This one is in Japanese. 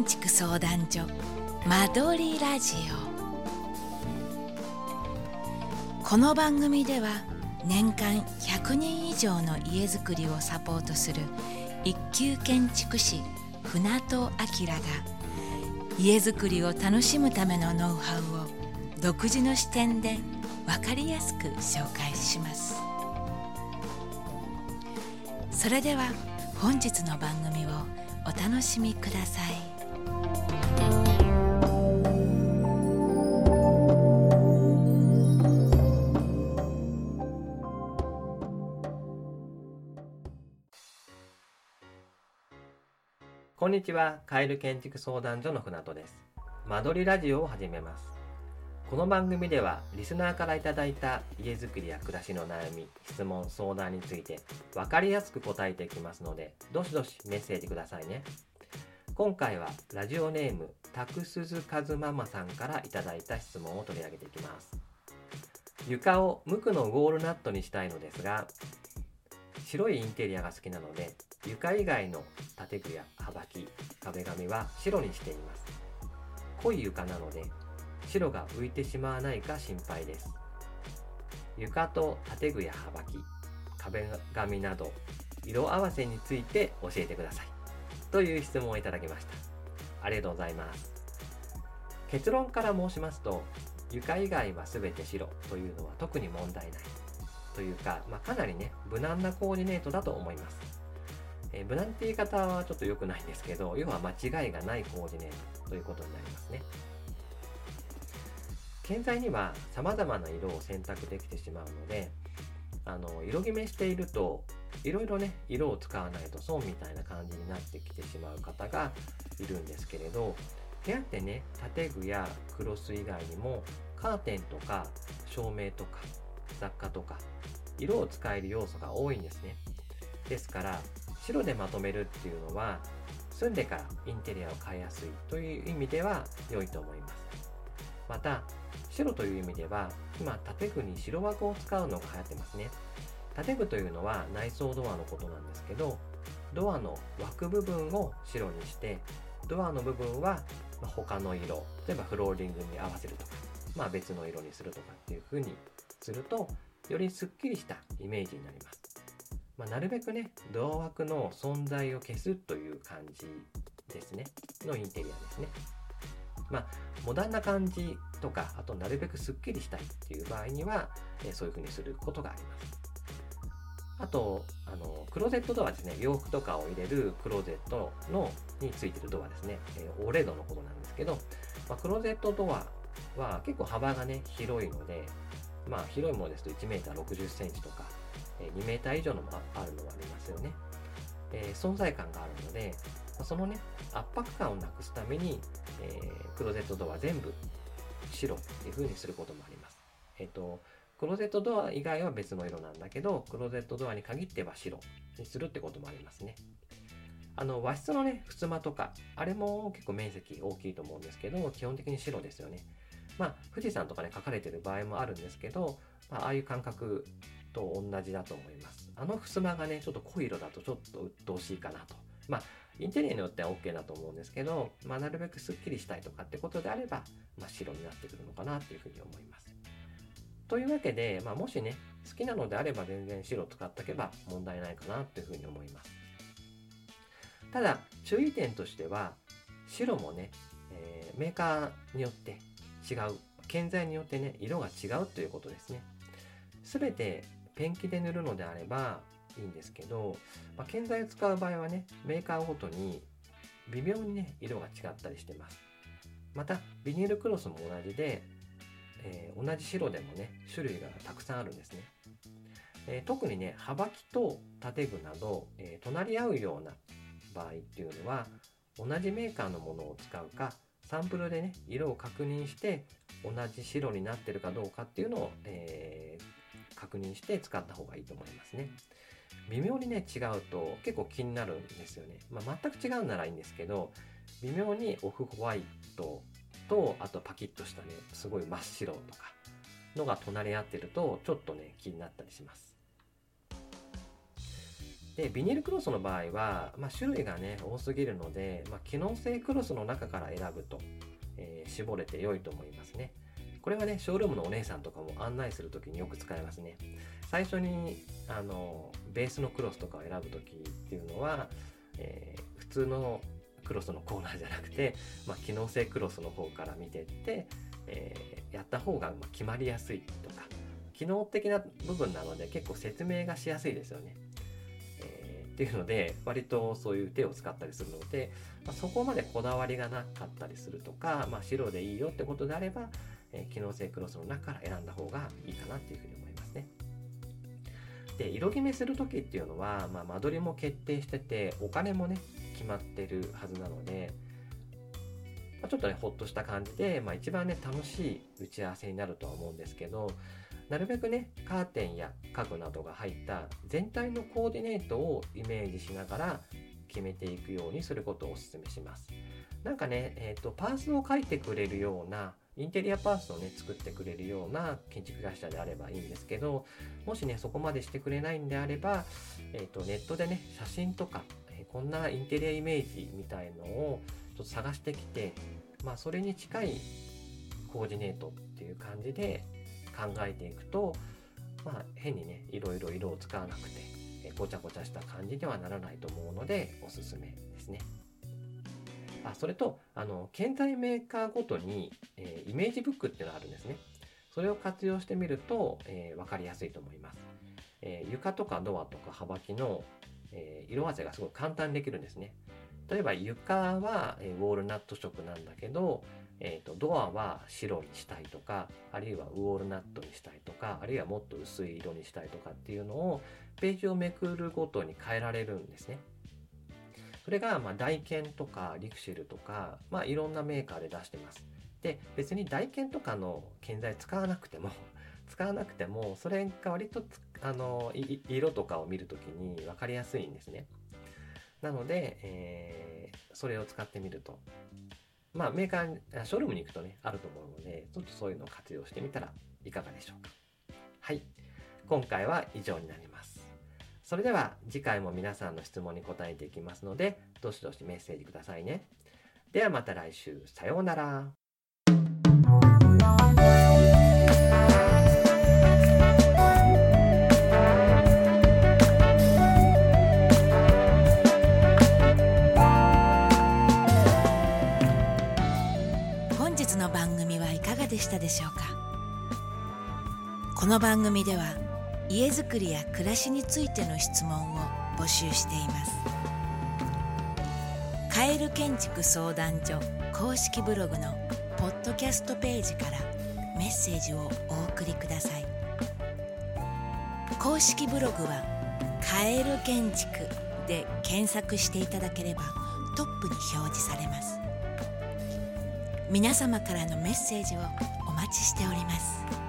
建築相談所間取りラジオ。この番組では年間100人以上の家づくりをサポートする一級建築士船戸明が家づくりを楽しむためのノウハウを独自の視点で分かりやすく紹介します。それでは本日の番組をお楽しみください。こんにちは、カエル建築相談所の船戸です。間取りラジオを始めます。この番組では、リスナーからいただいた家づくりや暮らしの悩み、質問、相談について、わかりやすく答えていきますので、どしどしメッセージくださいね。今回は、ラジオネーム、たくすずかずママさんからいただいた質問を取り上げていきます。床を無垢のゴールナットにしたいのですが、白いインテリアが好きなので床以外の建具や幅木壁紙は白にしています。濃い床なので白が浮いてしまわないか心配です。床と建具や幅木壁紙など色合わせについて教えてください。という質問をいただきましたありがとうございます結論から申しますと床以外は全て白というのは特に問題ないというか、まあ、かなりね、無難なコーディネートだと思います。えー、無難って言い方はちょっと良くないんですけど、要は間違いがないコーディネートということになりますね。建材には様々な色を選択できてしまうので、あの色決めしているといろいろね色を使わないと損みたいな感じになってきてしまう方がいるんですけれど部屋ってね建具やクロス以外にもカーテンとか照明とか雑貨とか色を使える要素が多いんですね。ですから白でまとめるっていうのは住んでからインテリアを変えやすいという意味では良いと思います。また白という意味では今建具に白枠を使うのが流行ってますね。建具というのは内装ドアのことなんですけどドアの枠部分を白にしてドアの部分は他の色例えばフローリングに合わせるとか、まあ、別の色にするとかっていう風にするとよりすっきりしたイメージになります。まあ、なるべくね、ドア枠の存在を消すという感じですね。のインテリアですね。まあ、モダンな感じとか、あとなるべくすっきりしたいっていう場合には、えそういう風にすることがあります。あと、あの、クローゼットドアですね。洋服とかを入れるクローゼットのについてるドアですね。えー、オーレードのことなんですけど、まあ、クローゼットドアは結構幅がね、広いので、まあ、広いものですと 1m60 センチとか、え2 m 以上のもあるのがありますよね。えー、存在感があるので、まあそのね、圧迫感をなくすために、えー、クローゼットドア全部白っていう風にすることもあります。えっ、ー、と、クローゼットドア以外は別の色なんだけど、クローゼットドアに限っては白にするってこともありますね。あの、和室のね、襖とか、あれも結構面積大きいと思うんですけど、基本的に白ですよね。まあ、富士山とかね、書かれてる場合もあるんですけど、まあ、ああいう感覚と同じだと思います。あの襖がね、ちょっと濃い色だとちょっと鬱陶しいかなと。まあ、インテリアによっては OK だと思うんですけど、まあ、なるべくスッキリしたいとかってことであれば、まあ、白になってくるのかなっていうふうに思います。というわけで、まあ、もしね、好きなのであれば全然白使っておけば問題ないかなというふうに思います。ただ、注意点としては、白もね、えー、メーカーによって違う建材によってね色が違うということですね全てペンキで塗るのであればいいんですけど、まあ、建材を使う場合はねメーカーごとに微妙にね色が違ったりしてますまたビニールクロスも同じで、えー、同じ白でもね種類がたくさんあるんですね、えー、特にね幅木と建具など、えー、隣り合うような場合っていうのは同じメーカーのものを使うかサンプルでね色を確認して同じ白になってるかどうかっていうのを、えー、確認して使った方がいいと思いますね。微妙にね違うと結構気になるんですよね、まあ、全く違うならいいんですけど微妙にオフホワイトとあとパキッとしたねすごい真っ白とかのが隣り合ってるとちょっとね気になったりします。でビニールクロスの場合は、まあ、種類がね多すぎるので、まあ、機能性クロスの中から選ぶと、えー、絞れて良いと思いますね。これはねショールームのお姉さんとかも案内する時によく使いますね。最初にあのベースのクロスとかを選ぶ時っていうのは、えー、普通のクロスのコーナーじゃなくて、まあ、機能性クロスの方から見てって、えー、やった方が決まりやすいとか機能的な部分なので結構説明がしやすいですよね。えー、っていうので割とそういう手を使ったりするので、まあ、そこまでこだわりがなかったりするとか、まあ、白でいいよってことであれば、えー、機能性クロスの中から選んだ方がいいかなっていうふうに思いますね。で色決めする時っていうのは、まあ、間取りも決定しててお金もね決まってるはずなので、まあ、ちょっとねほっとした感じで、まあ、一番ね楽しい打ち合わせになるとは思うんですけどなるべくねカーテンや家具などが入った全体のコーディネートをイメージしながら決めていくようにすることをお勧めします。なんかね、えーと、パースを書いてくれるようなインテリアパースをね作ってくれるような建築会社であればいいんですけどもしねそこまでしてくれないんであれば、えーと、ネットでね写真とか、こんなインテリアイメージみたいのをちょっと探してきてまあそれに近いコーディネートっていう感じで考えていくと、まあ、変にねいろいろ色を使わなくて、えごちゃごちゃした感じにはならないと思うのでおすすめですね。あそれとあの建材メーカーごとに、えー、イメージブックっていうのがあるんですね。それを活用してみると、えー、分かりやすいと思います。えー、床とかドアとか幅木の、えー、色合わせがすごい簡単にできるんですね。例えば床は、えウォールナット色なんだけど、えーと、ドアは白にしたいとかあるいはウォールナットにしたいとかあるいはもっと薄い色にしたいとかっていうのをページをめくるごとに変えられるんですね。それが、まあ、ダイケンとかリクシルとか、まあ、いろんなメーカーで出してます。で別にダイケンとかの建材使わなくても使わなくてもそれが割とあの色とかを見るときに分かりやすいんですね。なので、えー、それを使ってみるとまあメーカー、ショールームに行くとね、あると思うので、ちょっとそういうのを活用してみたらいかがでしょうか。はい。今回は以上になります。それでは次回も皆さんの質問に答えていきますので、どしどしメッセージくださいね。ではまた来週、さようなら。この番組では家づくりや暮らしについての質問を募集しています。カエル建築相談所公式ブログのポッドキャストページからメッセージをお送りください。公式ブログは「カエル建築」で検索していただければトップに表示されます。皆様からのメッセージをお待ちしております。